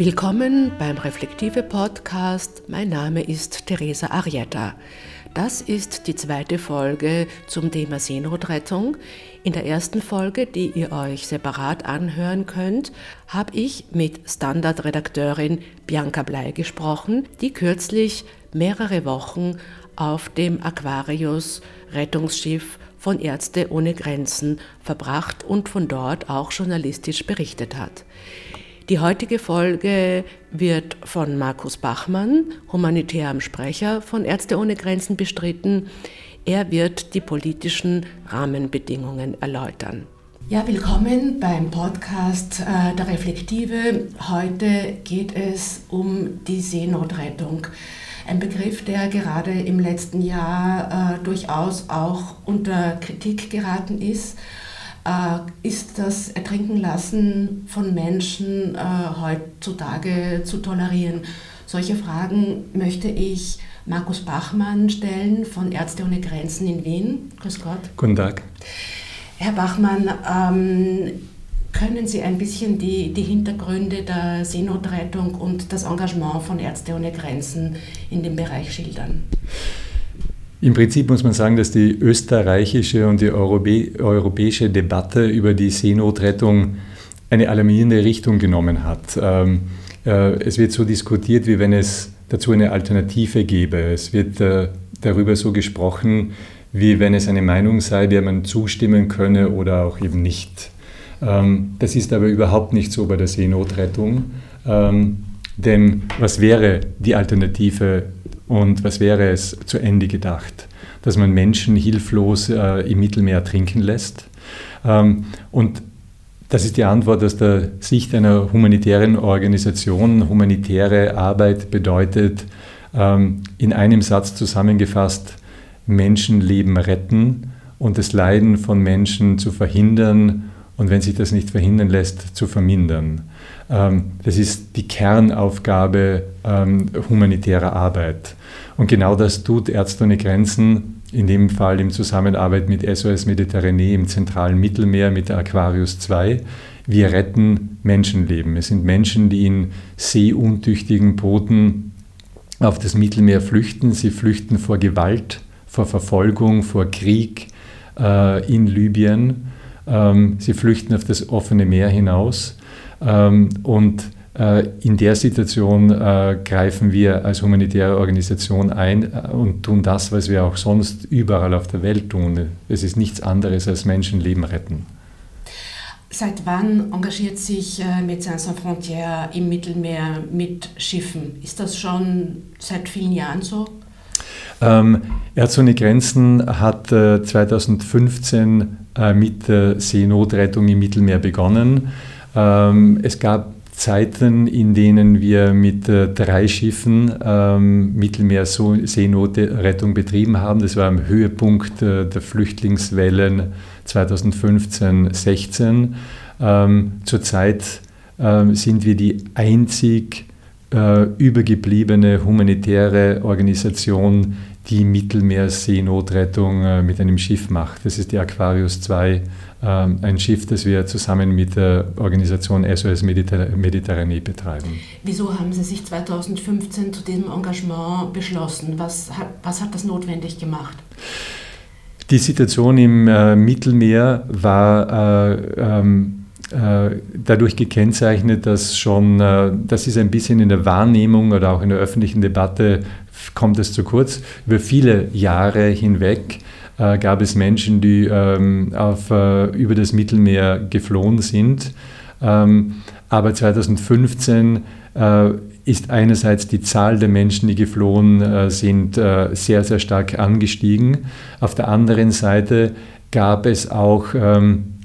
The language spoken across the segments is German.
Willkommen beim Reflektive Podcast. Mein Name ist Teresa Arietta. Das ist die zweite Folge zum Thema Seenotrettung. In der ersten Folge, die ihr euch separat anhören könnt, habe ich mit Standardredakteurin Bianca Blei gesprochen, die kürzlich mehrere Wochen auf dem Aquarius Rettungsschiff von Ärzte ohne Grenzen verbracht und von dort auch journalistisch berichtet hat. Die heutige Folge wird von Markus Bachmann, humanitärem Sprecher von Ärzte ohne Grenzen, bestritten. Er wird die politischen Rahmenbedingungen erläutern. Ja, willkommen beim Podcast äh, der Reflektive. Heute geht es um die Seenotrettung. Ein Begriff, der gerade im letzten Jahr äh, durchaus auch unter Kritik geraten ist ist das Ertrinken lassen von Menschen äh, heutzutage zu tolerieren? Solche Fragen möchte ich Markus Bachmann stellen von Ärzte ohne Grenzen in Wien. Grüß Gott. Guten Tag. Herr Bachmann, ähm, können Sie ein bisschen die, die Hintergründe der Seenotrettung und das Engagement von Ärzte ohne Grenzen in dem Bereich schildern? Im Prinzip muss man sagen, dass die österreichische und die europäische Debatte über die Seenotrettung eine alarmierende Richtung genommen hat. Ähm, äh, es wird so diskutiert, wie wenn es dazu eine Alternative gäbe. Es wird äh, darüber so gesprochen, wie wenn es eine Meinung sei, der man zustimmen könne oder auch eben nicht. Ähm, das ist aber überhaupt nicht so bei der Seenotrettung. Ähm, denn was wäre die Alternative und was wäre es zu Ende gedacht? Dass man Menschen hilflos äh, im Mittelmeer trinken lässt. Ähm, und das ist die Antwort aus der Sicht einer humanitären Organisation. Humanitäre Arbeit bedeutet, ähm, in einem Satz zusammengefasst, Menschenleben retten und das Leiden von Menschen zu verhindern und wenn sich das nicht verhindern lässt, zu vermindern. Ähm, das ist die Kernaufgabe ähm, humanitärer Arbeit. Und genau das tut Ärzte ohne Grenzen, in dem Fall in Zusammenarbeit mit SOS Mediterranee im zentralen Mittelmeer mit der Aquarius 2. Wir retten Menschenleben. Es sind Menschen, die in seeuntüchtigen Booten auf das Mittelmeer flüchten. Sie flüchten vor Gewalt, vor Verfolgung, vor Krieg äh, in Libyen. Ähm, sie flüchten auf das offene Meer hinaus. Ähm, und äh, in der Situation äh, greifen wir als humanitäre Organisation ein äh, und tun das, was wir auch sonst überall auf der Welt tun. Es ist nichts anderes als Menschenleben retten. Seit wann engagiert sich Médecins Sans Frontières im Mittelmeer mit Schiffen? Ist das schon seit vielen Jahren so? Ähm, Ärzte ohne Grenzen hat äh, 2015 äh, mit der Seenotrettung im Mittelmeer begonnen. Ähm, es gab Zeiten, in denen wir mit äh, drei Schiffen ähm, Mittelmeer-Seenotrettung betrieben haben. Das war am Höhepunkt äh, der Flüchtlingswellen 2015-16. Ähm, zurzeit äh, sind wir die einzig äh, übergebliebene humanitäre Organisation, die Mittelmeerseenotrettung äh, mit einem Schiff macht. Das ist die Aquarius 2, ähm, ein Schiff, das wir zusammen mit der Organisation SOS Mediterranee betreiben. Wieso haben Sie sich 2015 zu diesem Engagement beschlossen? Was hat, was hat das notwendig gemacht? Die Situation im äh, Mittelmeer war äh, ähm, äh, dadurch gekennzeichnet, dass schon, äh, das ist ein bisschen in der Wahrnehmung oder auch in der öffentlichen Debatte kommt es zu kurz. Über viele Jahre hinweg äh, gab es Menschen, die ähm, auf, äh, über das Mittelmeer geflohen sind. Ähm, aber 2015 äh, ist einerseits die Zahl der Menschen, die geflohen äh, sind, äh, sehr, sehr stark angestiegen. Auf der anderen Seite gab es auch ähm,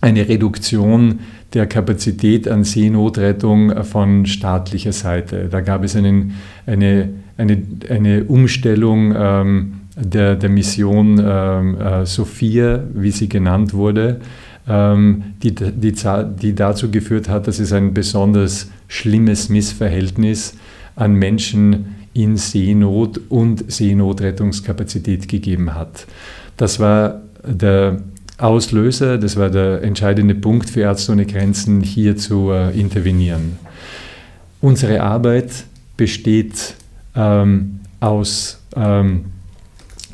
eine Reduktion der Kapazität an Seenotrettung von staatlicher Seite. Da gab es einen, eine, eine, eine Umstellung ähm, der, der Mission ähm, äh, Sophia, wie sie genannt wurde, ähm, die, die, die dazu geführt hat, dass es ein besonders schlimmes Missverhältnis an Menschen in Seenot und Seenotrettungskapazität gegeben hat. Das war der Auslöser, das war der entscheidende Punkt für Ärzte ohne Grenzen, hier zu äh, intervenieren. unsere Arbeit besteht ähm, aus ähm,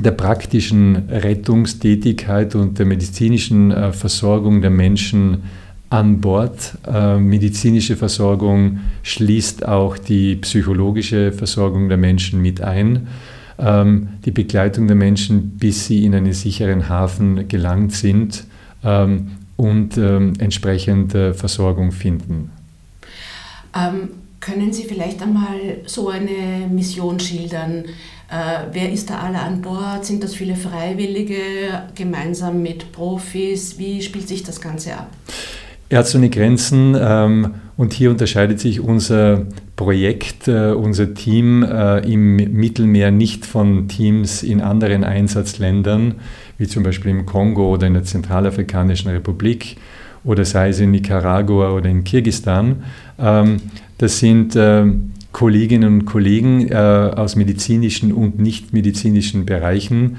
der praktischen Rettungstätigkeit und der medizinischen äh, Versorgung der Menschen an Bord. Äh, medizinische Versorgung schließt auch die psychologische Versorgung der Menschen mit ein. Ähm, die Begleitung der Menschen, bis sie in einen sicheren Hafen gelangt sind ähm, und ähm, entsprechend äh, Versorgung finden. Ähm, können Sie vielleicht einmal so eine Mission schildern? Äh, wer ist da alle an Bord? Sind das viele Freiwillige gemeinsam mit Profis? Wie spielt sich das Ganze ab? Ärzte ohne Grenzen ähm, und hier unterscheidet sich unser Projekt, äh, unser Team äh, im Mittelmeer nicht von Teams in anderen Einsatzländern, wie zum Beispiel im Kongo oder in der Zentralafrikanischen Republik oder sei es in Nicaragua oder in Kirgistan. Ähm, das sind äh, Kolleginnen und Kollegen äh, aus medizinischen und nichtmedizinischen Bereichen,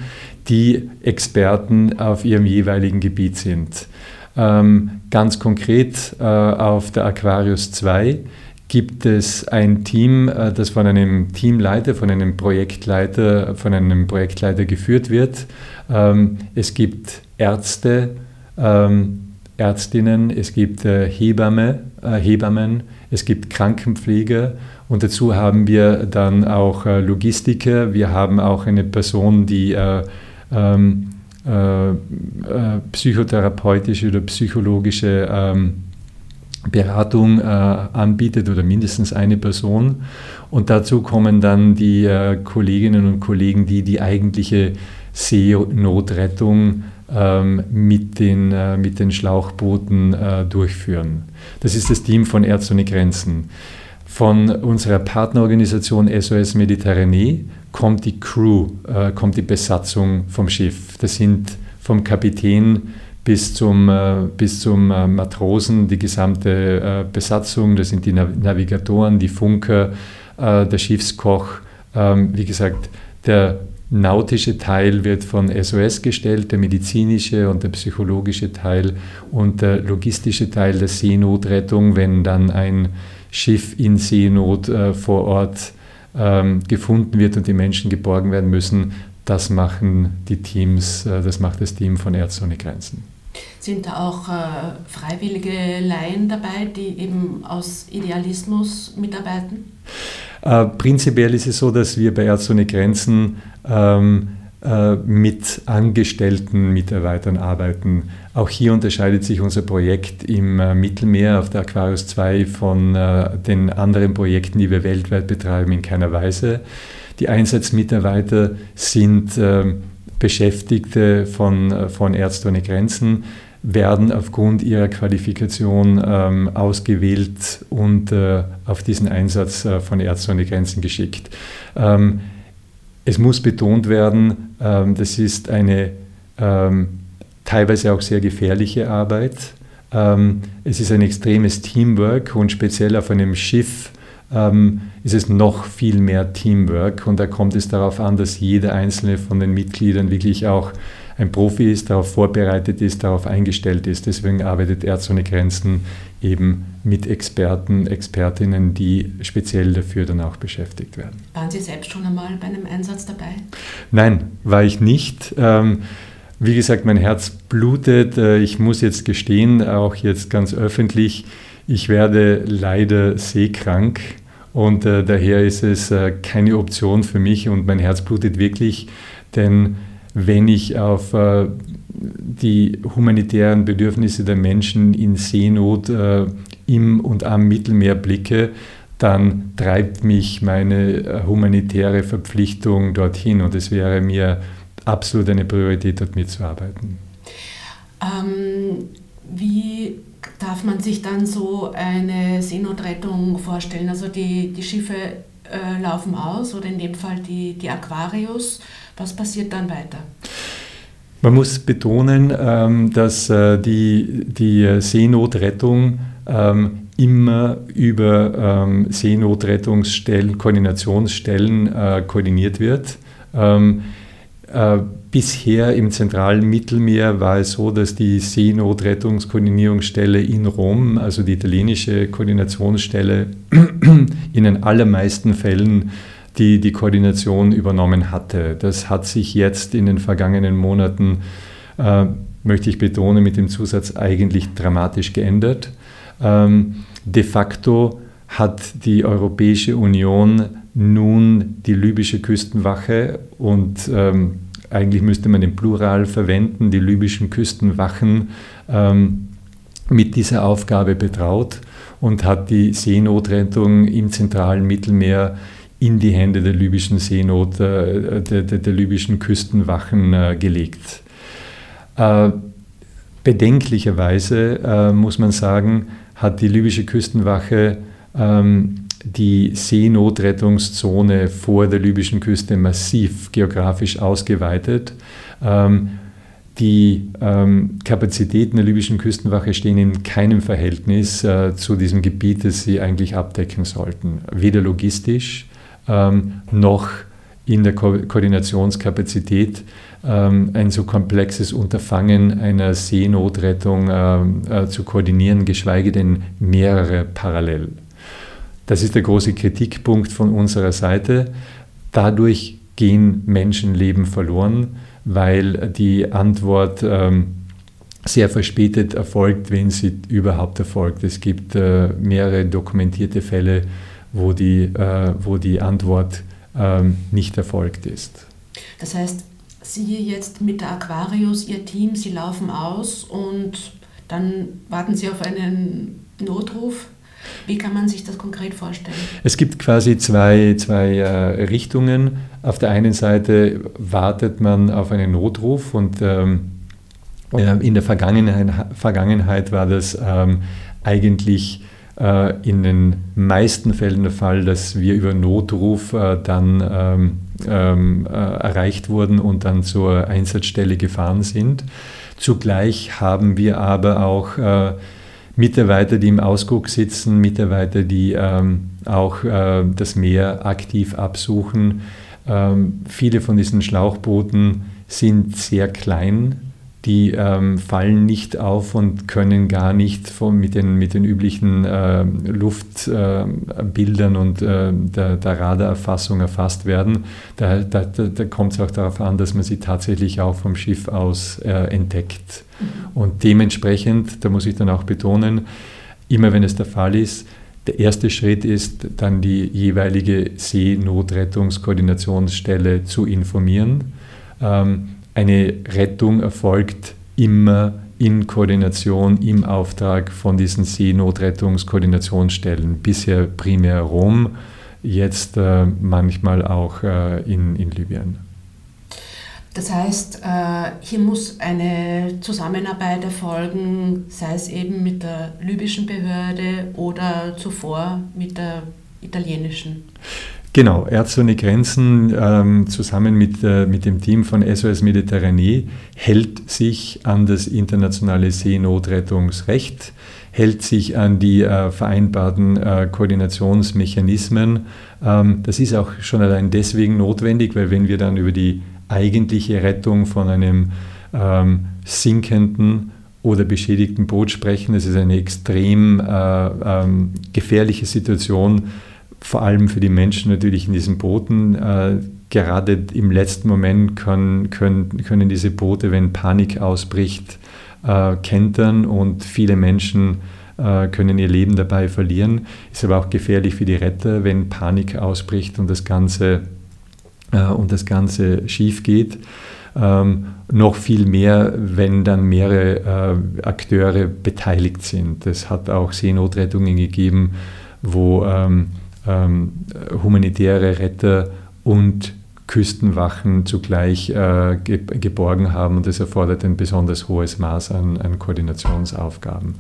die Experten auf ihrem jeweiligen Gebiet sind. Ähm, ganz konkret äh, auf der Aquarius 2 gibt es ein Team, äh, das von einem Teamleiter, von einem Projektleiter, von einem Projektleiter geführt wird. Ähm, es gibt Ärzte, ähm, Ärztinnen, es gibt äh, Hebamme, äh, Hebammen, es gibt Krankenpfleger und dazu haben wir dann auch Logistiker. Wir haben auch eine Person, die äh, ähm, äh, äh, psychotherapeutische oder psychologische Beratung äh, anbietet oder mindestens eine Person. Und dazu kommen dann die äh, Kolleginnen und Kollegen, die die eigentliche Seenotrettung ähm, mit, den, äh, mit den Schlauchbooten äh, durchführen. Das ist das Team von Ärzte ohne Grenzen. Von unserer Partnerorganisation SOS Mediterranee kommt die Crew, äh, kommt die Besatzung vom Schiff. Das sind vom Kapitän bis zum, äh, bis zum äh, Matrosen die gesamte äh, Besatzung. Das sind die Navigatoren, die Funker, der Schiffskoch. Ähm, wie gesagt, der nautische Teil wird von SOS gestellt, der medizinische und der psychologische Teil und der logistische Teil der Seenotrettung, wenn dann ein Schiff in Seenot vor Ort ähm, gefunden wird und die Menschen geborgen werden müssen, das machen die Teams, das macht das Team von Ärzte ohne Grenzen. Sind da auch äh, freiwillige Laien dabei, die eben aus Idealismus mitarbeiten? Äh, prinzipiell ist es so, dass wir bei Ärzte ohne Grenzen ähm, äh, mit angestellten Mitarbeitern arbeiten. Auch hier unterscheidet sich unser Projekt im äh, Mittelmeer auf der Aquarius 2 von äh, den anderen Projekten, die wir weltweit betreiben, in keiner Weise. Die Einsatzmitarbeiter sind Beschäftigte von, von Ärzte ohne Grenzen, werden aufgrund ihrer Qualifikation ähm, ausgewählt und äh, auf diesen Einsatz äh, von Ärzte ohne Grenzen geschickt. Ähm, es muss betont werden, ähm, das ist eine ähm, teilweise auch sehr gefährliche Arbeit. Ähm, es ist ein extremes Teamwork und speziell auf einem Schiff ähm, ist es noch viel mehr Teamwork und da kommt es darauf an, dass jeder einzelne von den Mitgliedern wirklich auch ein Profi ist, darauf vorbereitet ist, darauf eingestellt ist. Deswegen arbeitet Ärzte ohne Grenzen eben mit Experten, Expertinnen, die speziell dafür dann auch beschäftigt werden. Waren Sie selbst schon einmal bei einem Einsatz dabei? Nein, war ich nicht. Ähm, wie gesagt, mein Herz blutet. Äh, ich muss jetzt gestehen, auch jetzt ganz öffentlich, ich werde leider seekrank und äh, daher ist es äh, keine Option für mich und mein Herz blutet wirklich, denn wenn ich auf äh, die humanitären Bedürfnisse der Menschen in Seenot äh, im und am Mittelmeer blicke, dann treibt mich meine äh, humanitäre Verpflichtung dorthin und es wäre mir absolut eine Priorität, dort mitzuarbeiten. Ähm, wie darf man sich dann so eine Seenotrettung vorstellen? Also die, die Schiffe äh, laufen aus oder in dem Fall die, die Aquarius. Was passiert dann weiter? Man muss betonen, ähm, dass äh, die, die Seenotrettung ähm, immer über ähm, Seenotrettungsstellen, Koordinationsstellen äh, koordiniert wird. Äh, bisher im zentralen Mittelmeer war es so, dass die Seenotrettungskoordinierungsstelle in Rom, also die italienische Koordinationsstelle, in den allermeisten Fällen die die Koordination übernommen hatte. Das hat sich jetzt in den vergangenen Monaten, äh, möchte ich betonen, mit dem Zusatz eigentlich dramatisch geändert. Ähm, de facto hat die Europäische Union nun die libysche Küstenwache und ähm, eigentlich müsste man den Plural verwenden, die libyschen Küstenwachen ähm, mit dieser Aufgabe betraut und hat die Seenotrettung im zentralen Mittelmeer in die Hände der libyschen Seenot, äh, der, der, der, libyschen Küstenwachen äh, gelegt. Äh, bedenklicherweise äh, muss man sagen, hat die libysche Küstenwache ähm, die Seenotrettungszone vor der libyschen Küste massiv geografisch ausgeweitet. Ähm, die ähm, Kapazitäten der libyschen Küstenwache stehen in keinem Verhältnis äh, zu diesem Gebiet, das sie eigentlich abdecken sollten. Weder logistisch ähm, noch in der Ko Koordinationskapazität ähm, ein so komplexes Unterfangen einer Seenotrettung ähm, äh, zu koordinieren, geschweige denn mehrere parallel. Das ist der große Kritikpunkt von unserer Seite. Dadurch gehen Menschenleben verloren, weil die Antwort ähm, sehr verspätet erfolgt, wenn sie überhaupt erfolgt. Es gibt äh, mehrere dokumentierte Fälle, wo die, äh, wo die Antwort ähm, nicht erfolgt ist. Das heißt, Sie jetzt mit der Aquarius, Ihr Team, Sie laufen aus und dann warten Sie auf einen Notruf wie kann man sich das konkret vorstellen? Es gibt quasi zwei, zwei äh, Richtungen. Auf der einen Seite wartet man auf einen Notruf und ähm, äh, in der Vergangenheit, Vergangenheit war das ähm, eigentlich äh, in den meisten Fällen der Fall, dass wir über Notruf äh, dann ähm, ähm, äh, erreicht wurden und dann zur Einsatzstelle gefahren sind. Zugleich haben wir aber auch äh, Mitarbeiter, die im Ausguck sitzen, Mitarbeiter, die ähm, auch äh, das Meer aktiv absuchen. Ähm, viele von diesen Schlauchbooten sind sehr klein, die ähm, fallen nicht auf und können gar nicht von, mit, den, mit den üblichen äh, Luftbildern äh, und äh, der, der, Radarerfassung erfasst werden. Da, da, da kommt es auch darauf an, dass man sie tatsächlich auch vom Schiff aus äh, entdeckt. Mhm. Und dementsprechend, da muss ich dann auch betonen, immer wenn es der Fall ist, der erste Schritt ist dann die jeweilige Seenotrettungskoordinationsstelle zu informieren. Ähm, eine Rettung erfolgt immer in Koordination im Auftrag von diesen Seenotrettungskoordinationsstellen. Bisher primär Rom, jetzt äh, manchmal auch äh, in, in Libyen. Das heißt, äh, hier muss eine Zusammenarbeit erfolgen, sei es eben mit der libyschen Behörde oder zuvor mit der italienischen. Genau, Ärzte ohne Grenzen ähm, zusammen mit, äh, mit dem Team von SOS Mediterranee hält sich an das internationale Seenotrettungsrecht, hält sich an die äh, vereinbarten äh, Koordinationsmechanismen. Ähm, das ist auch schon allein deswegen notwendig, weil wenn wir dann über die eigentliche Rettung von einem ähm, sinkenden oder beschädigten Boot sprechen, das ist eine extrem äh, ähm, gefährliche Situation, vor allem für die Menschen natürlich in diesen Booten. Äh, gerade im letzten Moment können, können, können diese Boote, wenn Panik ausbricht, äh, kentern und viele Menschen äh, können ihr Leben dabei verlieren. Ist aber auch gefährlich für die Retter, wenn Panik ausbricht und das Ganze, und das Ganze schief geht. Ähm, noch viel mehr, wenn dann mehrere Akteure beteiligt sind. Es hat auch Seenotrettungen gegeben, wo ähm, ähm, humanitäre Retter und Küstenwachen zugleich äh, ge geborgen haben und das erfordert ein besonders hohes Maß an, an, Koordinationsaufgaben.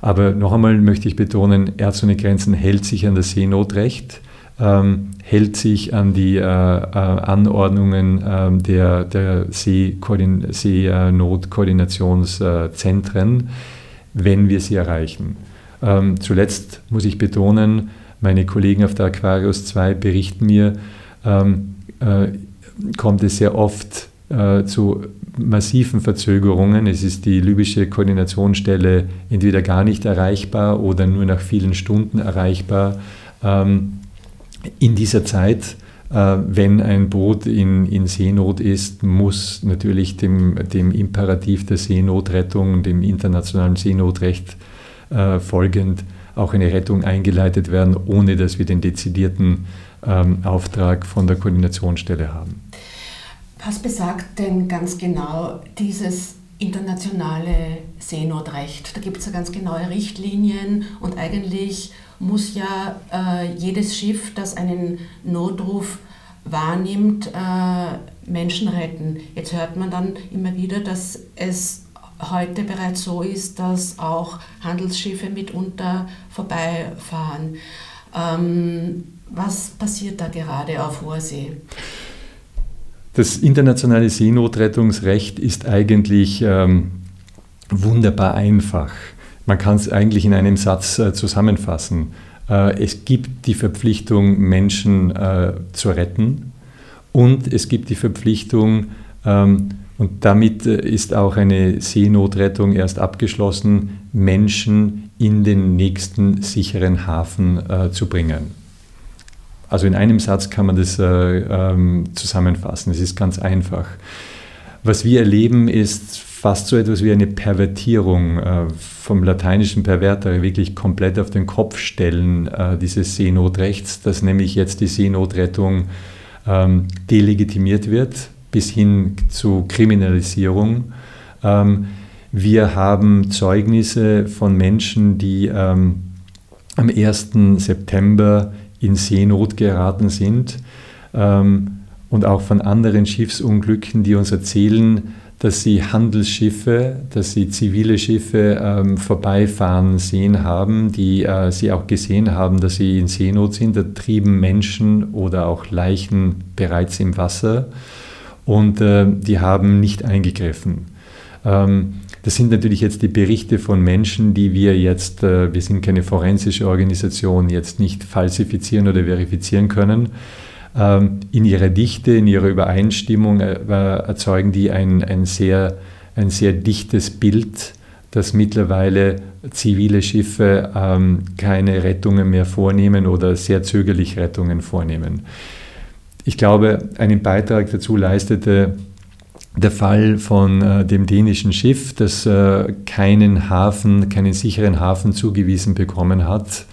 Aber noch einmal möchte ich betonen, Ärzte ohne Grenzen hält sich an das Seenotrecht, ähm, hält sich an die äh, äh, Anordnungen äh, der, der Seenotkoordinationszentren, wenn wir sie erreichen. Ähm, zuletzt muss ich betonen, meine Kollegen auf der Aquarius 2 berichten mir, ähm, äh, kommt es sehr oft äh, zu massiven Verzögerungen. Es ist die libysche Koordinationsstelle entweder gar nicht erreichbar oder nur nach vielen Stunden erreichbar. Ähm, in dieser Zeit, äh, wenn ein Boot in, in Seenot ist, muss natürlich dem, dem Imperativ der Seenotrettung, dem internationalen Seenotrecht äh, folgend, auch eine Rettung eingeleitet werden, ohne dass wir den dezidierten ähm, Auftrag von der Koordinationsstelle haben. Was besagt denn ganz genau dieses internationale Seenotrecht? Da gibt es ja ganz genaue Richtlinien und eigentlich muss ja äh, jedes Schiff, das einen Notruf wahrnimmt, äh, Menschen retten. Jetzt hört man dann immer wieder, dass es heute bereits so ist, dass auch Handelsschiffe mitunter vorbeifahren. Ähm, was passiert da gerade auf hoher See? Das internationale Seenotrettungsrecht ist eigentlich ähm, wunderbar einfach. Man kann es eigentlich in einem Satz äh, zusammenfassen. Äh, es gibt die Verpflichtung, Menschen äh, zu retten und es gibt die Verpflichtung, ähm, und damit äh, ist auch eine Seenotrettung erst abgeschlossen, Menschen in den nächsten sicheren Hafen äh, zu bringen. Also in einem Satz kann man das äh, ähm, zusammenfassen. Es ist ganz einfach. Was wir erleben, ist fast so etwas wie eine Pervertierung äh, vom lateinischen Pervertere, wirklich komplett auf den Kopf stellen äh, dieses Seenotrechts, dass nämlich jetzt die Seenotrettung ähm, delegitimiert wird bis hin zu Kriminalisierung. Ähm, wir haben Zeugnisse von Menschen, die ähm, am 1. September in Seenot geraten sind ähm, und auch von anderen Schiffsunglücken, die uns erzählen, dass sie Handelsschiffe, dass sie zivile Schiffe ähm, vorbeifahren sehen haben, die äh, sie auch gesehen haben, dass sie in Seenot sind. Da trieben Menschen oder auch Leichen bereits im Wasser und äh, die haben nicht eingegriffen. Ähm, das sind natürlich jetzt die Berichte von Menschen, die wir jetzt, äh, wir sind keine forensische Organisation, jetzt nicht falsifizieren oder verifizieren können. Ähm, in ihrer Dichte, in ihrer Übereinstimmung äh, erzeugen die ein, ein, sehr, ein sehr dichtes Bild, dass mittlerweile zivile Schiffe ähm, keine Rettungen mehr vornehmen oder sehr zögerlich Rettungen vornehmen. Ich glaube, einen Beitrag dazu leistete der Fall von äh, dem dänischen Schiff, das äh, keinen Hafen, keinen sicheren Hafen zugewiesen bekommen hat,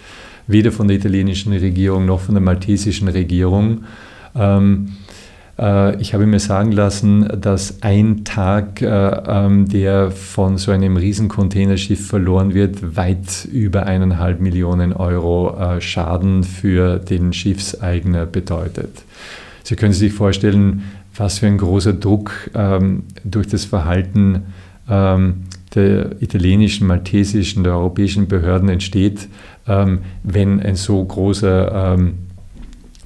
weder von der italienischen Regierung noch von der maltesischen Regierung. Ähm, äh, ich habe mir sagen lassen, dass ein Tag, äh, ähm, der von so einem Riesencontainerschiff verloren wird, weit über eineinhalb Millionen Euro äh, Schaden für den Schiffseigner bedeutet. Sie können sich vorstellen, was für ein großer Druck ähm, durch das Verhalten ähm, der italienischen, maltesischen, der europäischen Behörden entsteht, ähm, wenn ein so großer ähm,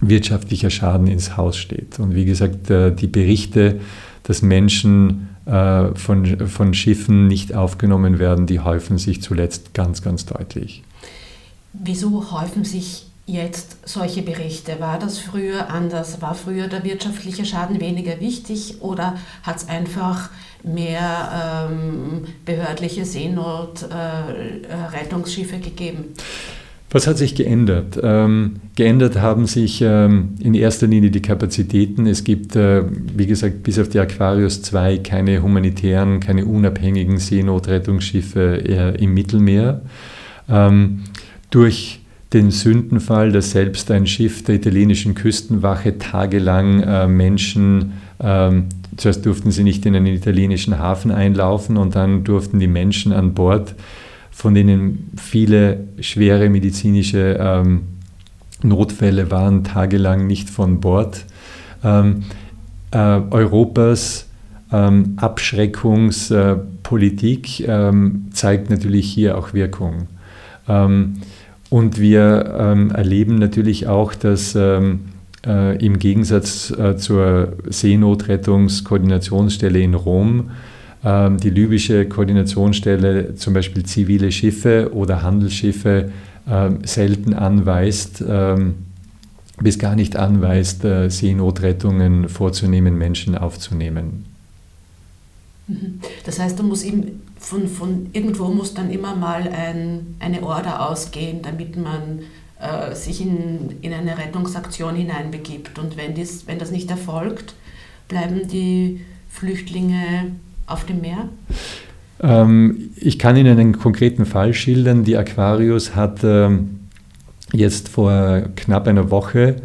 wirtschaftlicher Schaden ins Haus steht. Und wie gesagt, äh, die Berichte, dass Menschen äh, von, von Schiffen nicht aufgenommen werden, die häufen sich zuletzt ganz, ganz deutlich. Wieso häufen sich jetzt solche Berichte? War das früher anders? War früher der wirtschaftliche Schaden weniger wichtig oder hat es einfach mehr ähm, behördliche Seenotrettungsschiffe äh, gegeben? Was hat sich geändert? Ähm, geändert haben sich ähm, in erster Linie die Kapazitäten. Es gibt, äh, wie gesagt, bis auf die Aquarius 2 keine humanitären, keine unabhängigen Seenotrettungsschiffe äh, im Mittelmeer. Ähm, durch den Sündenfall, dass selbst ein Schiff der italienischen Küstenwache tagelang äh, Menschen, ähm, zuerst durften sie nicht in einen italienischen Hafen einlaufen und dann durften die Menschen an Bord, von denen viele schwere medizinische ähm, Notfälle waren, tagelang nicht von Bord. Ähm, äh, Europas ähm, Abschreckungspolitik äh, zeigt natürlich hier auch Wirkung. Und wir ähm, erleben natürlich auch, dass ähm, äh, im Gegensatz äh, zur Seenotrettungskoordinationsstelle in Rom äh, die libysche Koordinationsstelle zum Beispiel zivile Schiffe oder Handelsschiffe ähm, selten anweist, ähm, bis gar nicht anweist, äh, Seenotrettungen vorzunehmen, Menschen aufzunehmen. Mhm. Das heißt, da muss eben von, von irgendwo muss dann immer mal ein, eine Order ausgehen, damit man äh, sich in, in eine Rettungsaktion hineinbegibt. Und wenn, dies, wenn das nicht erfolgt, bleiben die Flüchtlinge auf dem Meer? Ähm, ich kann Ihnen einen konkreten Fall schildern. Die Aquarius hat ähm, jetzt vor knapp einer Woche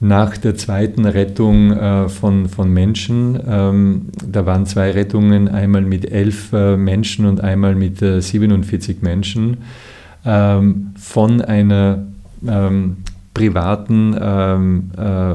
nach der zweiten Rettung äh, von, von Menschen, ähm, da waren zwei Rettungen, einmal mit elf äh, Menschen und einmal mit äh, 47 Menschen, ähm, von einer ähm, privaten ähm, äh,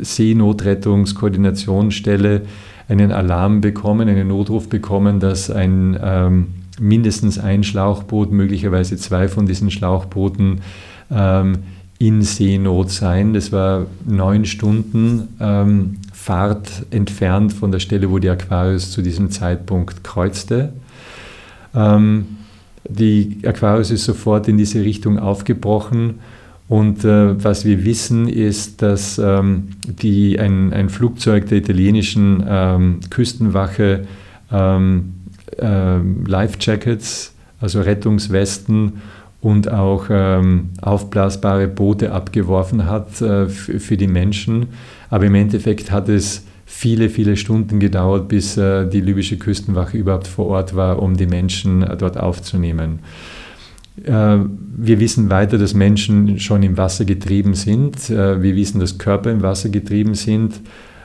Seenotrettungskoordinationsstelle einen Alarm bekommen, einen Notruf bekommen, dass ein ähm, mindestens ein Schlauchboot, möglicherweise zwei von diesen Schlauchbooten ähm, in Seenot seien. Das war neun Stunden ähm, Fahrt entfernt von der Stelle, wo die Aquarius zu diesem Zeitpunkt kreuzte. Ähm, die Aquarius ist sofort in diese Richtung aufgebrochen und äh, was wir wissen ist, dass ähm, die, ein, ein, Flugzeug der italienischen ähm, Küstenwache ähm, äh, Life Jackets, also Rettungswesten und auch ähm, aufblasbare Boote abgeworfen hat äh, für die Menschen. Aber im Endeffekt hat es viele, viele Stunden gedauert, bis äh, die libysche Küstenwache überhaupt vor Ort war, um die Menschen äh, dort aufzunehmen. Äh, wir wissen weiter, dass Menschen schon im Wasser getrieben sind. Äh, wir wissen, dass Körper im Wasser getrieben sind.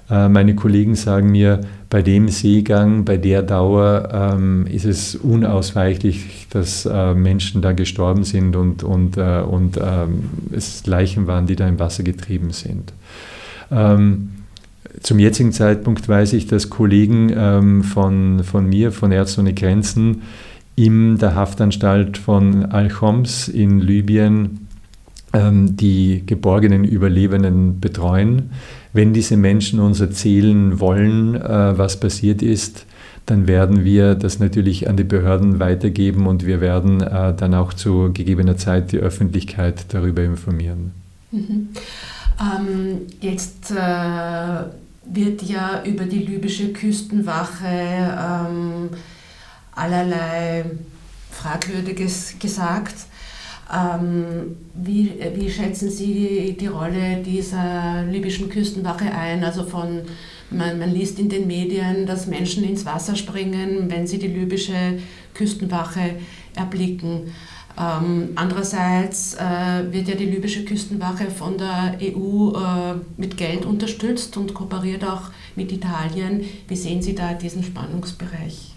Äh, meine Kollegen sagen mir, bei dem Seegang, bei der Dauer ähm, ist es unausweichlich, dass äh, Menschen da gestorben sind und, und, äh, und ähm, es Leichen waren, die da im Wasser getrieben sind. Ähm, zum jetzigen Zeitpunkt weiß ich, dass Kollegen ähm, von, von mir, von Ärzte ohne Grenzen, in der Haftanstalt von Al-Khoms in Libyen ähm, die geborgenen Überlebenden betreuen. Wenn diese Menschen uns erzählen wollen, äh, was passiert ist, dann werden wir das natürlich an die Behörden weitergeben und wir werden äh, dann auch zu gegebener Zeit die Öffentlichkeit darüber informieren. Mhm. Ähm, jetzt äh, wird ja über die libysche Küstenwache ähm, allerlei Fragwürdiges gesagt. Ähm, wie, wie schätzen Sie die, Rolle dieser libyschen Küstenwache ein? Also von, man, man liest in den Medien, dass Menschen ins Wasser springen, wenn sie die libysche Küstenwache erblicken. Ähm, andererseits äh, wird ja die libysche Küstenwache von der EU äh, mit Geld unterstützt und kooperiert auch mit Italien. Wie sehen Sie da diesen Spannungsbereich?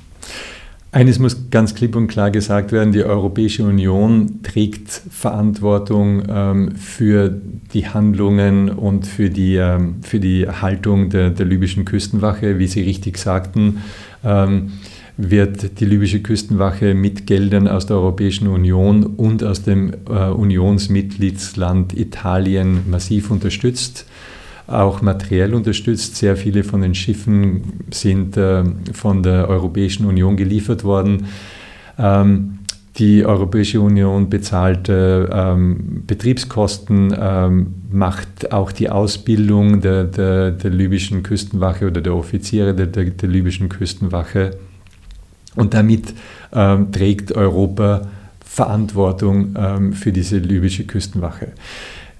Eines muss ganz klipp und klar gesagt werden, die Europäische Union trägt Verantwortung ähm, für die Handlungen und für die, ähm, für die Haltung der, der libyschen Küstenwache. Wie Sie richtig sagten, ähm, wird die libysche Küstenwache mit Geldern aus der Europäischen Union und aus dem äh, Unionsmitgliedsland Italien massiv unterstützt auch materiell unterstützt. Sehr viele von den Schiffen sind äh, von der Europäischen Union geliefert worden. Ähm, die Europäische Union bezahlt äh, ähm, Betriebskosten, ähm, macht auch die Ausbildung der, der, der, libyschen Küstenwache oder der Offiziere der, der, der libyschen Küstenwache. Und damit ähm, trägt Europa Verantwortung ähm, für diese libysche Küstenwache.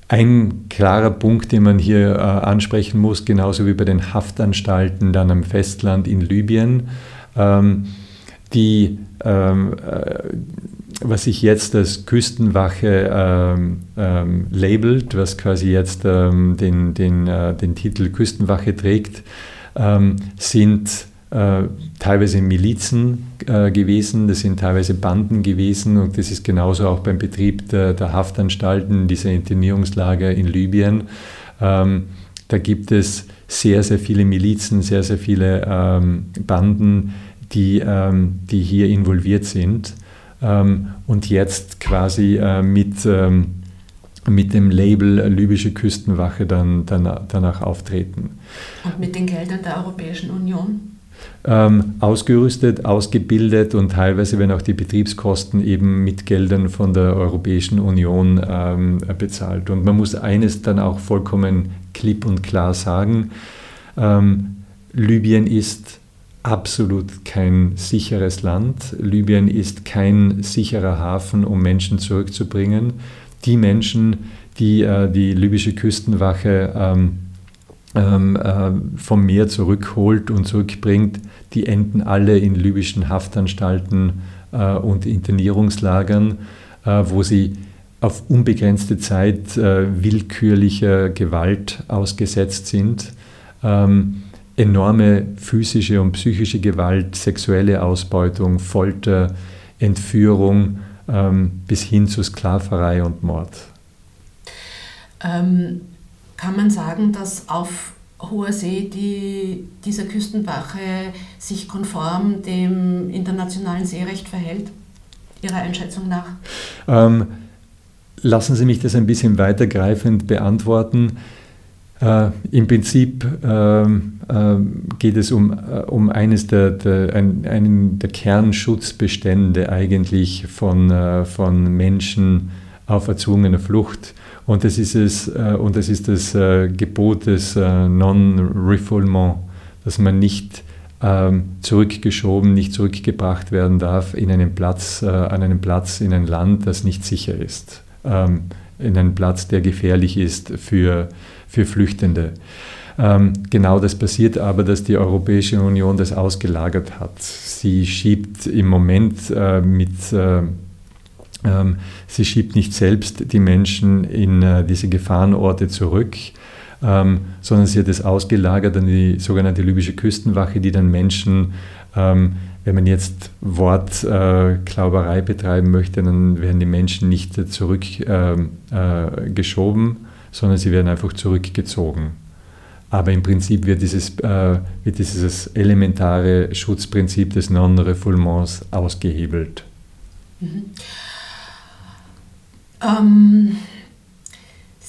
Ein klarer Punkt, den man hier äh, ansprechen muss, genauso wie bei den Haftanstalten dann am Festland in Libyen, ähm, die, ähm, äh, was sich jetzt als Küstenwache ähm, ähm labelt, was quasi jetzt ähm, den, den, äh, den Titel Küstenwache trägt, ähm, sind teilweise Milizen äh, gewesen, das sind teilweise Banden gewesen und das ist genauso auch beim Betrieb der, der Haftanstalten, dieser Internierungslager in Libyen. Ähm, da gibt es sehr, sehr viele Milizen, sehr, sehr viele ähm, Banden, die, ähm, die hier involviert sind ähm, und jetzt quasi äh, mit, ähm, mit dem Label Libysche Küstenwache dann, dann, danach auftreten. Und mit den Geldern der Europäischen Union? Ähm, ausgerüstet, ausgebildet und teilweise werden auch die Betriebskosten eben mit Geldern von der Europäischen Union ähm, bezahlt. Und man muss eines dann auch vollkommen klipp und klar sagen, ähm, Libyen ist absolut kein sicheres Land. Libyen ist kein sicherer Hafen, um Menschen zurückzubringen. Die Menschen, die äh, die libysche Küstenwache ähm, ähm, äh, vom Meer zurückholt und zurückbringt, die enden alle in libyschen Haftanstalten äh, und Internierungslagern, äh, wo sie auf unbegrenzte Zeit äh, willkürlicher Gewalt ausgesetzt sind. Ähm, enorme physische und psychische Gewalt, sexuelle Ausbeutung, Folter, Entführung ähm, bis hin zu Sklaverei und Mord. Ähm, kann man sagen, dass auf hoher See die, diese Küstenwache sich konform dem internationalen Seerecht verhält, Ihrer Einschätzung nach? Ähm, lassen Sie mich das ein bisschen weitergreifend beantworten. Äh, Im Prinzip äh, äh, geht es um, äh, um eines der, der, ein, einen der Kernschutzbestände eigentlich von, äh, von Menschen auf erzwungener Flucht. Und das ist, es, äh, und das, ist das Gebot des Non-Refoulement, dass man nicht ähm, zurückgeschoben, nicht zurückgebracht werden darf in einen Platz, an einen Platz in ein Land, das nicht sicher ist. Ähm, in einen Platz, der gefährlich ist für für Flüchtende. Ähm, genau das passiert aber, dass die Europäische Union das ausgelagert hat. Sie schiebt im Moment äh, mit, äh, sie schiebt nicht selbst die Menschen in äh, diese Gefahrenorte zurück, ähm, sondern sie hat es ausgelagert an die sogenannte libysche Küstenwache, die dann Menschen ähm, wenn man jetzt Wortklauberei äh, betreiben möchte, dann werden die Menschen nicht zurückgeschoben, äh, sondern sie werden einfach zurückgezogen. Aber im Prinzip wird dieses, wird dieses elementare Schutzprinzip des Non-Refoulements ausgehebelt. Mhm. Ähm,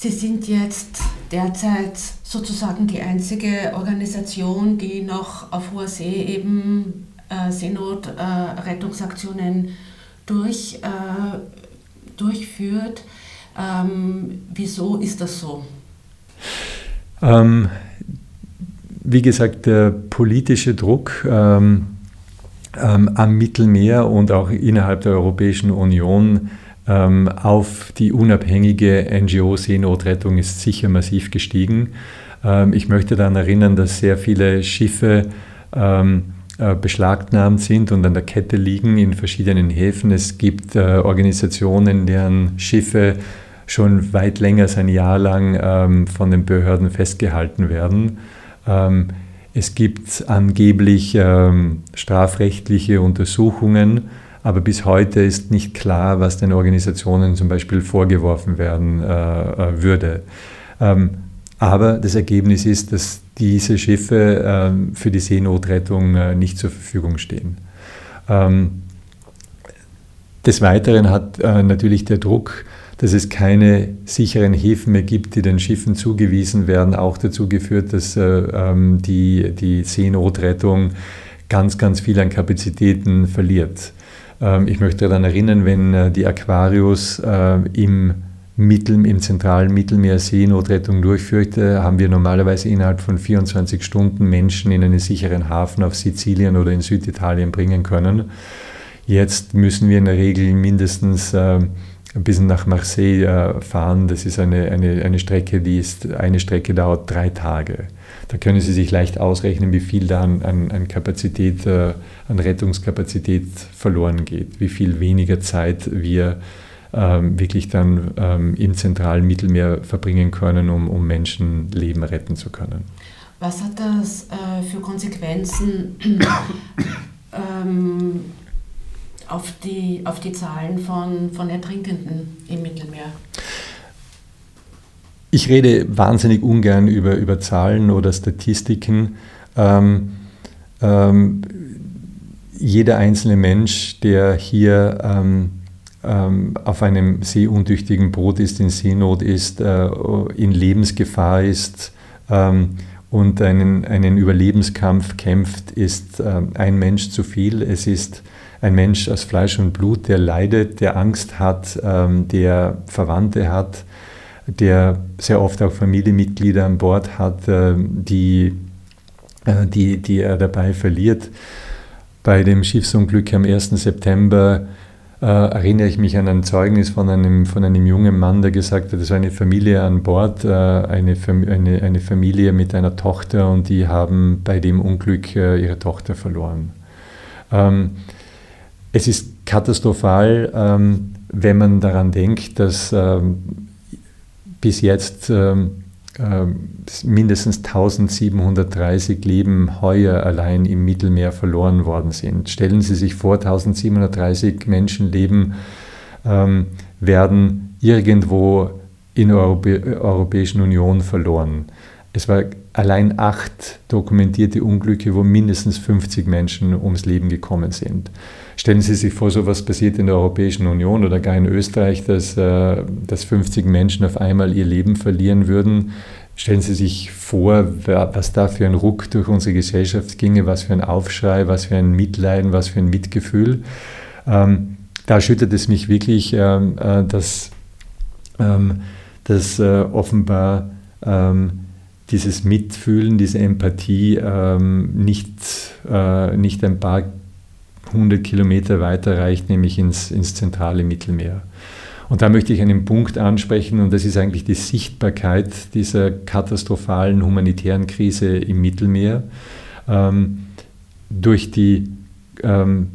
Sie sind jetzt derzeit sozusagen die einzige Organisation, die noch auf hoher See eben äh, Seenotrettungsaktionen äh, durch, äh, durchführt. Ähm, wieso ist das so? Ähm, wie gesagt, der politische Druck ähm, ähm am Mittelmeer und auch innerhalb der Europäischen Union ähm, auf die unabhängige NGO-Seenotrettung ist sicher massiv gestiegen. Ähm, ich möchte daran erinnern, dass sehr viele Schiffe äh, beschlagnahmt sind und an der Kette liegen in verschiedenen Häfen. Es gibt äh, Organisationen, deren Schiffe schon weit länger als ein Jahr lang ähm, von den Behörden festgehalten werden. Ähm, es gibt angeblich ähm, strafrechtliche Untersuchungen, aber bis heute ist nicht klar, was den Organisationen zum Beispiel vorgeworfen werden äh, äh würde. Ähm, aber das Ergebnis ist, dass diese Schiffe äh, für die Seenotrettung äh, nicht zur Verfügung stehen. Ähm, des Weiteren hat äh, natürlich der Druck dass es keine sicheren Häfen mehr gibt, die den Schiffen zugewiesen werden, auch dazu geführt, dass äh, ähm, die, die Seenotrettung ganz, ganz viel an Kapazitäten verliert. Ähm, ich möchte daran erinnern, wenn äh, die Aquarius äh, im Mittel, im zentralen Mittelmeer Seenotrettung durchführt, haben wir normalerweise innerhalb von 24 Stunden Menschen in einen sicheren Hafen auf Sizilien oder in Süditalien bringen können. Jetzt müssen wir in der Regel mindestens äh, bis nach Marseille äh, fahren. Das ist eine, eine, eine Strecke, die ist, eine Strecke dauert drei Tage. Da können Sie sich leicht ausrechnen, wie viel da an, an Kapazität, äh, an Rettungskapazität verloren geht, wie viel weniger Zeit wir ähm, wirklich dann ähm, im zentralen Mittelmeer verbringen können, um, um Menschenleben retten zu können. Was hat das äh, für Konsequenzen ähm, auf die, auf die Zahlen von, von Ertrinkenden im Mittelmeer? Ich rede wahnsinnig ungern über, über Zahlen oder Statistiken. Ähm, ähm, jeder einzelne Mensch, der hier ähm, ähm auf einem seeuntüchtigen Boot ist, in Seenot ist, äh, in Lebensgefahr ist ähm, und einen, einen Überlebenskampf kämpft, ist äh, ein Mensch zu viel. Es ist ein Mensch aus Fleisch und Blut, der leidet, der Angst hat, ähm, der Verwandte hat, der sehr oft auch Familienmitglieder an Bord hat, äh, die äh, die, die er dabei verliert. Bei dem Schiffsunglück am 1. September äh, erinnere ich mich an ein Zeugnis von einem, von einem jungen Mann, der gesagt hat, es war eine Familie an Bord, eine, eine, eine Familie mit einer Tochter und die haben bei dem Unglück ihre Tochter verloren. Ähm, es ist katastrophal, ähm, wenn man daran denkt, dass ähm, bis jetzt ähm, mindestens 1730 Leben heuer allein im Mittelmeer verloren worden sind. Stellen Sie sich vor, 1730 Menschenleben ähm, werden irgendwo in der Europä Europäischen Union verloren. Es war allein acht dokumentierte Unglücke, wo mindestens 50 Menschen ums Leben gekommen sind. Stellen Sie sich vor, so etwas passiert in der Europäischen Union oder gar in Österreich, dass, äh, dass 50 Menschen auf einmal ihr Leben verlieren würden. Stellen Sie sich vor, was da für ein Ruck durch unsere Gesellschaft ginge, was für ein Aufschrei, was für ein Mitleiden, was für ein Mitgefühl. Ähm, da schüttert es mich wirklich, ähm, äh, dass, ähm, dass äh, offenbar dieses Mitfühlen, diese Empathie nicht, nicht ein paar 100 Kilometer weiter reicht, nämlich ins, ins zentrale Mittelmeer. Und da möchte ich einen Punkt ansprechen, und das ist eigentlich die Sichtbarkeit dieser katastrophalen humanitären Krise im Mittelmeer. Ähm, durch die ähm,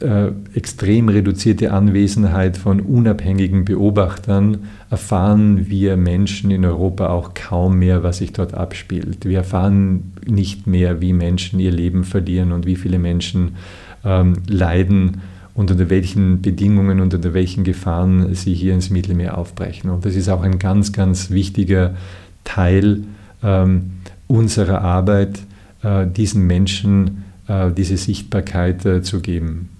äh, extrem reduzierte Anwesenheit von unabhängigen Beobachtern erfahren wir Menschen in Europa auch kaum mehr, was sich dort abspielt. Wir erfahren nicht mehr, wie Menschen ihr Leben verlieren und wie viele Menschen ähm, leiden und unter welchen Bedingungen und unter welchen Gefahren sie hier ins Mittelmeer aufbrechen. Und das ist auch ein ganz, ganz wichtiger Teil ähm, unserer Arbeit, äh, diesen Menschen äh, diese Sichtbarkeit äh, zu geben.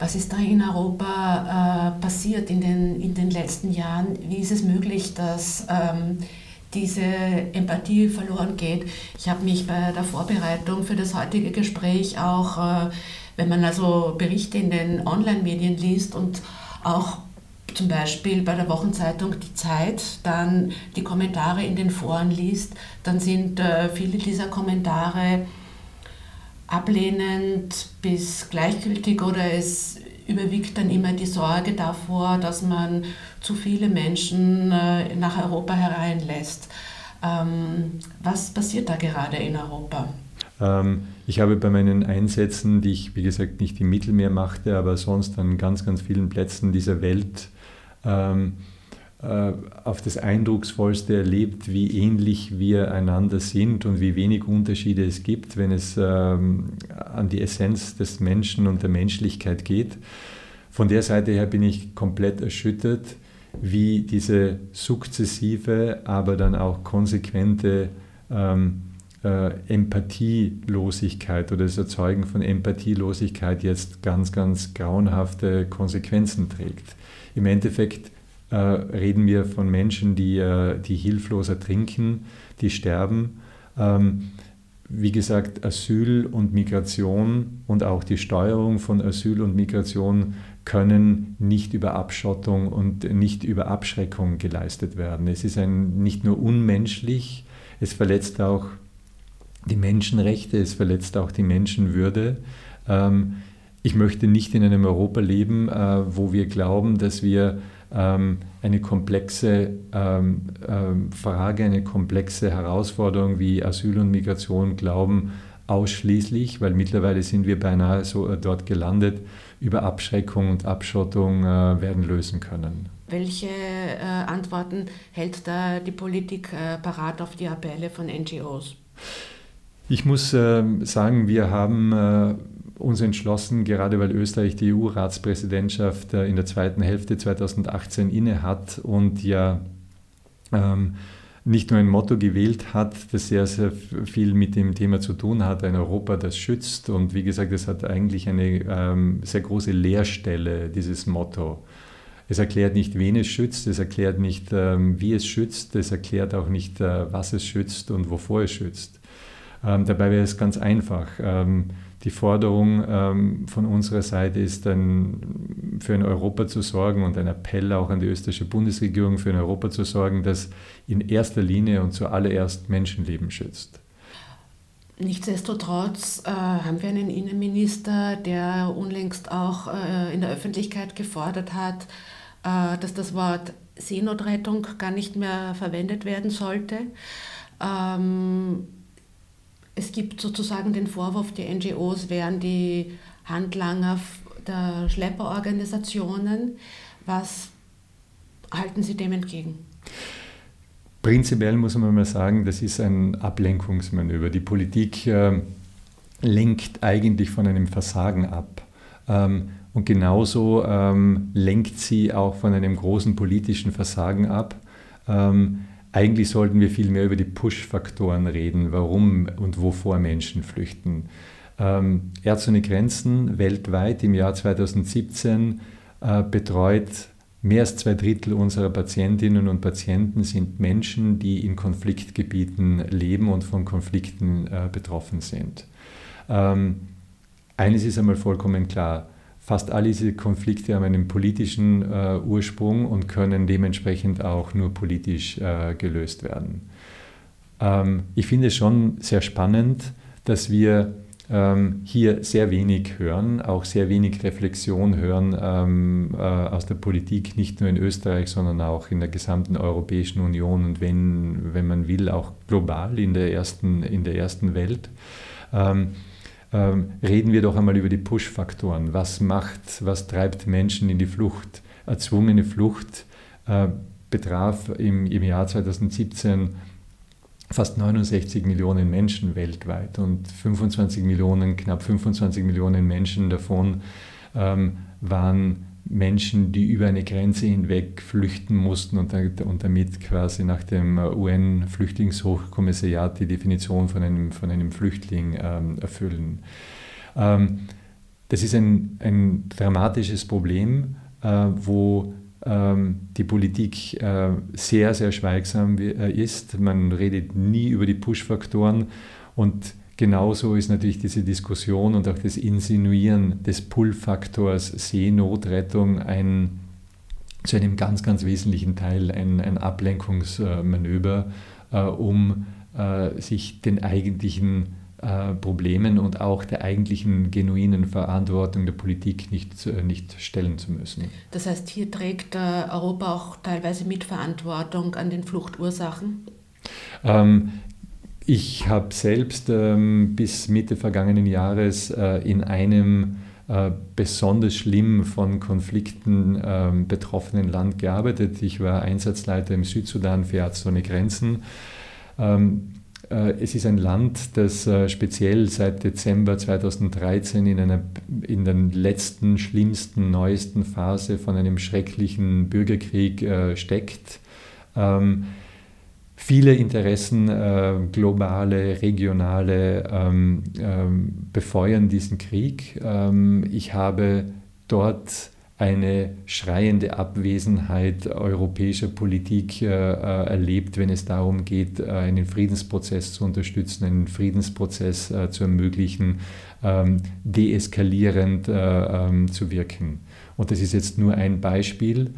Was ist da in Europa äh, passiert in den, in den letzten Jahren? Wie ist es möglich, dass ähm, diese Empathie verloren geht? Ich habe mich bei der Vorbereitung für das heutige Gespräch auch äh, wenn man also Berichte in den Online-Medien liest und auch zum Beispiel bei der Wochenzeitung Die Zeit dann die Kommentare in den Foren liest, dann sind äh, viele dieser Kommentare ablehnend bis gleichgültig oder es überwiegt dann immer die Sorge davor, dass man zu viele Menschen äh, nach Europa hereinlässt. Ähm, was passiert da gerade in Europa? Ähm, ich habe bei meinen Einsätzen, die ich wie gesagt nicht im Mittelmeer machte, aber sonst an ganz, ganz vielen Plätzen dieser Welt, ähm, äh, auf das Eindrucksvollste erlebt, wie ähnlich wir einander sind und wie wenig Unterschiede es gibt, wenn es ähm, an die Essenz des Menschen und der Menschlichkeit geht. Von der Seite her bin ich komplett erschüttert, wie diese sukzessive, aber dann auch konsequente ähm, äh, Empathielosigkeit oder das Erzeugen von Empathielosigkeit jetzt ganz, ganz grauenhafte Konsequenzen trägt. Im Endeffekt äh, reden wir von Menschen, die, äh, die hilflos ertrinken, die sterben. Ähm, wie gesagt, Asyl und Migration und auch die Steuerung von Asyl und Migration können nicht über Abschottung und nicht über Abschreckung geleistet werden. Es ist ein, nicht nur unmenschlich, es verletzt auch die Menschenrechte, es verletzt auch die Menschenwürde. Ähm, ich möchte nicht in einem Europa leben, äh, wo wir glauben, dass wir eine komplexe ähm, Frage, eine komplexe Herausforderung wie Asyl und Migration glauben, ausschließlich, weil mittlerweile sind wir beinahe so äh, dort gelandet, über Abschreckung und Abschottung äh, werden lösen können. Welche Antworten hält da die Politik parat auf die Appelle von NGOs? Ich muss äh, sagen, wir haben äh, uns entschlossen, gerade weil Österreich die EU-Ratspräsidentschaft äh, in der zweiten Hälfte 2018 inne hat und ja ähm, nicht nur ein Motto gewählt hat, das sehr, sehr viel mit dem Thema zu tun hat, ein Europa, das schützt. Und wie gesagt, es hat eigentlich eine ähm, sehr große Leerstelle, dieses Motto. Es erklärt nicht, wen es schützt, es erklärt nicht, ähm, wie es schützt, es erklärt auch nicht, äh, was es schützt und wovor es schützt. Ähm, dabei wäre es ganz einfach. Die Forderung ähm, von unserer Seite ist dann für ein Europa zu sorgen und ein Appell auch an die österreichische Bundesregierung für ein Europa zu sorgen, das in erster Linie und zuallererst Menschenleben schützt. Nichtsdestotrotz äh, haben wir einen Innenminister, der unlängst auch äh, in der Öffentlichkeit gefordert hat, äh, dass das Wort Seenotrettung gar nicht mehr verwendet werden sollte. Ähm, es gibt sozusagen den Vorwurf, die NGOs wären die Handlanger der Schlepperorganisationen. Was halten Sie dem entgegen? Prinzipiell muss man mal sagen, das ist ein Ablenkungsmanöver. Die Politik äh, lenkt eigentlich von einem Versagen ab. Ähm, und genauso ähm, lenkt sie auch von einem großen politischen Versagen ab. Ähm, eigentlich sollten wir viel mehr über die Push-Faktoren reden, warum und wovor Menschen flüchten. Ähm, Ärzte ohne Grenzen weltweit im Jahr 2017 äh, betreut Mehr als zwei Drittel unserer Patientinnen und Patienten sind Menschen, die in Konfliktgebieten leben und von Konflikten äh, betroffen sind. Ähm, eines ist einmal vollkommen klar. Fast alle diese Konflikte haben einen politischen äh, Ursprung und können dementsprechend auch nur politisch äh, gelöst werden. Ähm, ich finde es schon sehr spannend, dass wir ähm, hier sehr wenig hören, auch sehr wenig Reflexion hören ähm, äh, aus der Politik, nicht nur in Österreich, sondern auch in der gesamten Europäischen Union und wenn, wenn man will, auch global in der ersten, in der ersten Welt. Ähm, ähm reden wir doch einmal über die Push-Faktoren. Was macht, was treibt Menschen in die Flucht? Erzwungene Flucht äh, betraf im, im Jahr 2017 fast 69 Millionen Menschen weltweit und 25 Millionen, knapp 25 Millionen Menschen davon ähm, waren Menschen, die über eine Grenze hinweg flüchten mussten und, damit quasi nach dem UN-Flüchtlingshochkommissariat die Definition von einem, von einem Flüchtling ähm, erfüllen. Ähm, das ist ein, ein dramatisches Problem, äh, wo ähm, die Politik äh, sehr, sehr schweigsam äh, ist. Man redet nie über die Push-Faktoren und genauso ist natürlich diese Diskussion und auch das Insinuieren des Pull-Faktors Seenotrettung ein, zu einem ganz, ganz wesentlichen Teil ein, ein Ablenkungsmanöver, äh, um sich den eigentlichen äh, Problemen und auch der eigentlichen genuinen Verantwortung der Politik nicht, nicht stellen zu müssen. Das heißt, hier trägt äh, Europa auch teilweise Mitverantwortung an den Fluchtursachen? Ähm, ich habe selbst ähm, bis Mitte vergangenen Jahres äh, in einem äh, besonders schlimm von Konflikten äh, betroffenen Land gearbeitet. Ich war Einsatzleiter im Südsudan für Ärzte ohne Grenzen. Ähm, äh, es ist ein Land, das äh, speziell seit Dezember 2013 in, einer, in der letzten, schlimmsten, neuesten Phase von einem schrecklichen Bürgerkrieg äh, steckt. Ähm, viele Interessen, globale, regionale, ähm, ähm, befeuern diesen Krieg. ich habe dort eine schreiende Abwesenheit europäischer Politik äh, äh, erlebt, wenn es darum geht, äh, einen Friedensprozess zu unterstützen, einen Friedensprozess äh, zu ermöglichen, ähm, deeskalierend äh, ähm, zu wirken. Und das ist jetzt nur ein Beispiel.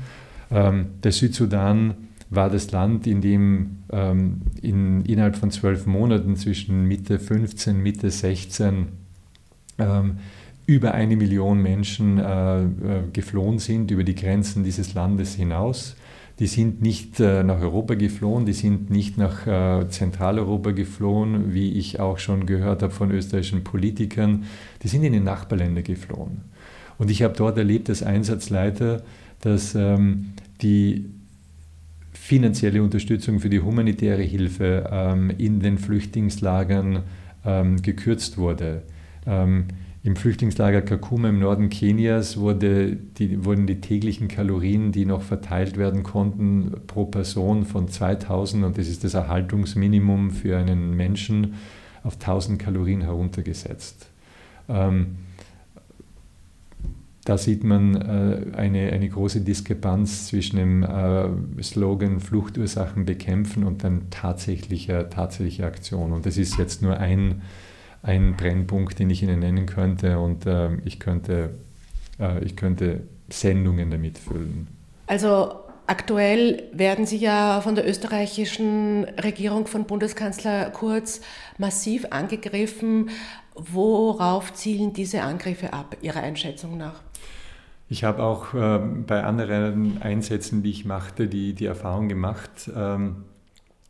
Ähm, der Südsudan war das Land, in dem ähm, in, innerhalb von zwölf Monaten zwischen Mitte 15, Mitte 16 über eine Million Menschen äh, äh, geflohen sind über die Grenzen dieses Landes hinaus. Die sind nicht äh, nach Europa geflohen, die sind nicht nach äh, Zentraleuropa geflohen, wie ich auch schon gehört habe von österreichischen Politikern. Die sind in die Nachbarländer geflohen. Und ich habe dort erlebt als Einsatzleiter, dass ähm, die finanzielle Unterstützung für die humanitäre Hilfe ähm, in den Flüchtlingslagern ähm, gekürzt wurde. Ähm, im Flüchtlingslager Kakuma im Norden Kenias wurde die, wurden die täglichen Kalorien, die noch verteilt werden konnten, pro Person von 2000, und das ist das Erhaltungsminimum für einen Menschen, auf 1000 Kalorien heruntergesetzt. Ähm, da sieht man äh, eine, eine große Diskrepanz zwischen dem äh, Slogan Fluchtursachen bekämpfen und dann tatsächlicher, tatsächlicher Aktion. Und das ist jetzt nur ein ein Brennpunkt, den ich Ihnen nennen könnte und äh, ich, könnte, äh, ich könnte Sendungen damit füllen. Also Aktuell werden sie ja von der österreichischen Regierung von Bundeskanzler Kurz massiv angegriffen. Worauf zielen diese Angriffe ab, Ihrer Einschätzung nach? Ich habe auch äh, bei anderen Einsätzen, die ich machte, die, die Erfahrung gemacht, ähm,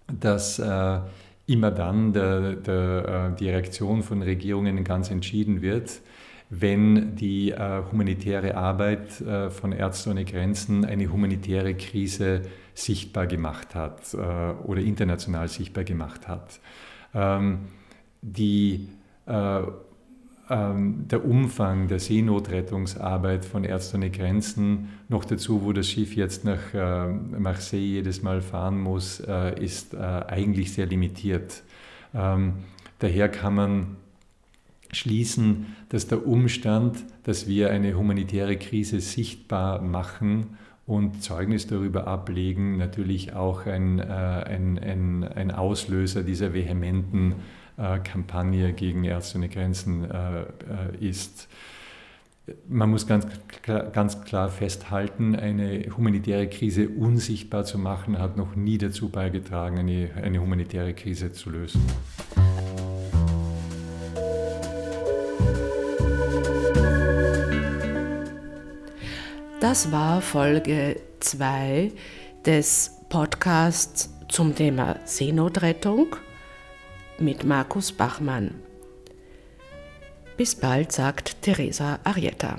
dass äh, immer dann der, der, äh, die Reaktion von Regierungen ganz entschieden wird, wenn die äh, humanitäre Arbeit äh, von Ärzte ohne Grenzen eine humanitäre Krise sichtbar gemacht hat äh, oder international sichtbar gemacht hat. Ähm, die, äh, der Umfang der Seenotrettungsarbeit von Ärzte ohne Grenzen, noch dazu, wo das Schiff jetzt nach äh, Marseille jedes Mal fahren muss, äh, ist eigentlich sehr limitiert. Ähm, daher kann man schließen, dass der Umstand, dass wir eine humanitäre Krise sichtbar machen und Zeugnis darüber ablegen, natürlich auch ein, äh, ein, ein, ein Auslöser dieser vehementen äh, Kampagne gegen Ärzte ohne Grenzen äh, ist. Man muss ganz ganz klar festhalten, eine humanitäre Krise unsichtbar zu machen, hat noch nie dazu beigetragen, eine, eine humanitäre Krise zu lösen. Das war Folge 2 des Podcasts zum Thema Seenotrettung mit Markus Bachmann. Bis bald, sagt Teresa Arietta.